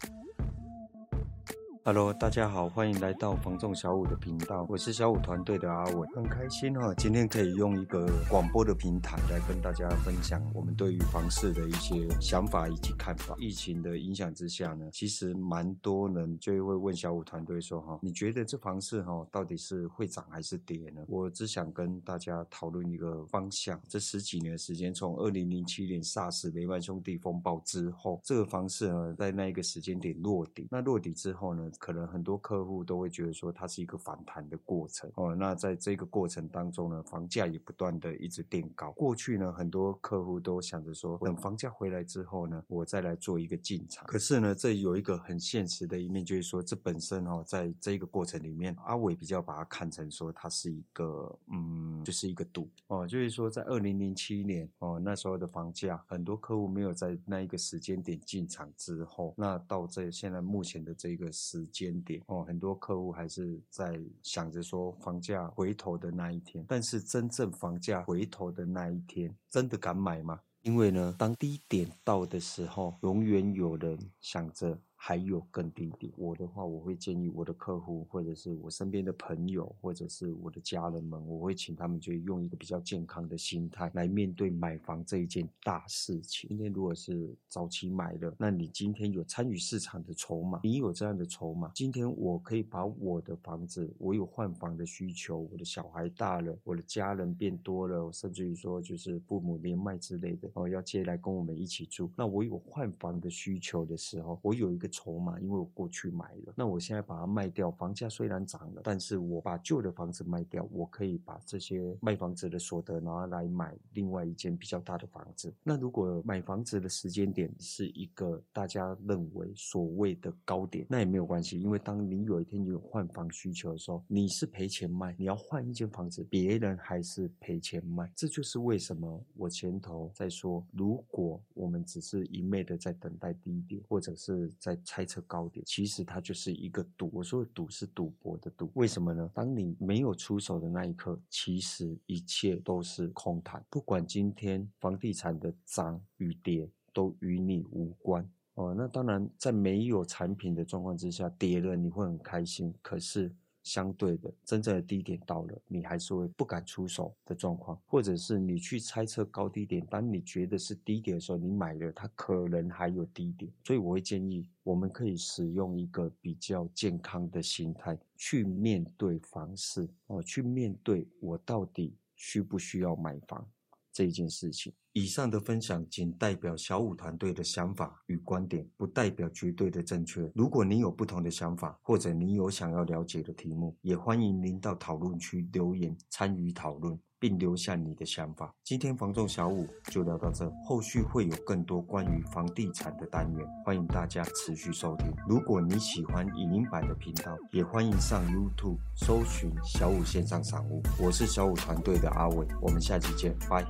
Thank you. Hello，大家好，欢迎来到房仲小五的频道，我是小五团队的阿伟，很开心哈，今天可以用一个广播的平台来跟大家分享我们对于房市的一些想法以及看法。疫情的影响之下呢，其实蛮多人就会问小五团队说哈，你觉得这房市哈到底是会涨还是跌呢？我只想跟大家讨论一个方向。这十几年的时间，从二零零七年 SARS 雷曼兄弟风暴之后，这个房市呢在那一个时间点落底，那落底之后呢？可能很多客户都会觉得说，它是一个反弹的过程哦。那在这个过程当中呢，房价也不断的一直垫高。过去呢，很多客户都想着说，等房价回来之后呢，我再来做一个进场。可是呢，这有一个很现实的一面，就是说，这本身哦，在这个过程里面，阿伟比较把它看成说，它是一个嗯，就是一个赌哦。就是说，在二零零七年哦，那时候的房价，很多客户没有在那一个时间点进场之后，那到这现在目前的这个时。间点哦，很多客户还是在想着说房价回头的那一天，但是真正房价回头的那一天，真的敢买吗？因为呢，当低点到的时候，永远有人想着。还有更低点，我的话，我会建议我的客户，或者是我身边的朋友，或者是我的家人们，我会请他们就用一个比较健康的心态来面对买房这一件大事情。今天如果是早期买的，那你今天有参与市场的筹码，你有这样的筹码，今天我可以把我的房子，我有换房的需求，我的小孩大了，我的家人变多了，甚至于说就是父母年迈之类的哦，要接来跟我们一起住，那我有换房的需求的时候，我有一个。筹码，因为我过去买了，那我现在把它卖掉，房价虽然涨了，但是我把旧的房子卖掉，我可以把这些卖房子的所得拿来买另外一间比较大的房子。那如果买房子的时间点是一个大家认为所谓的高点，那也没有关系，因为当你有一天有换房需求的时候，你是赔钱卖，你要换一间房子，别人还是赔钱卖。这就是为什么我前头在说，如果我们只是一昧的在等待低点，或者是在。猜测高点，其实它就是一个赌。我说的赌是赌博的赌，为什么呢？当你没有出手的那一刻，其实一切都是空谈。不管今天房地产的涨与跌，都与你无关哦。那当然，在没有产品的状况之下，跌了你会很开心，可是。相对的，真正的低点到了，你还是会不敢出手的状况，或者是你去猜测高低点，当你觉得是低点的时候，你买了，它可能还有低点，所以我会建议，我们可以使用一个比较健康的心态去面对房市哦，去面对我到底需不需要买房这一件事情。以上的分享仅代表小武团队的想法与观点，不代表绝对的正确。如果你有不同的想法，或者你有想要了解的题目，也欢迎您到讨论区留言参与讨论，并留下你的想法。今天房仲小五就聊到这，后续会有更多关于房地产的单元，欢迎大家持续收听。如果你喜欢影音版的频道，也欢迎上 YouTube 搜寻小五线上赏屋。我是小武团队的阿伟，我们下期见，拜。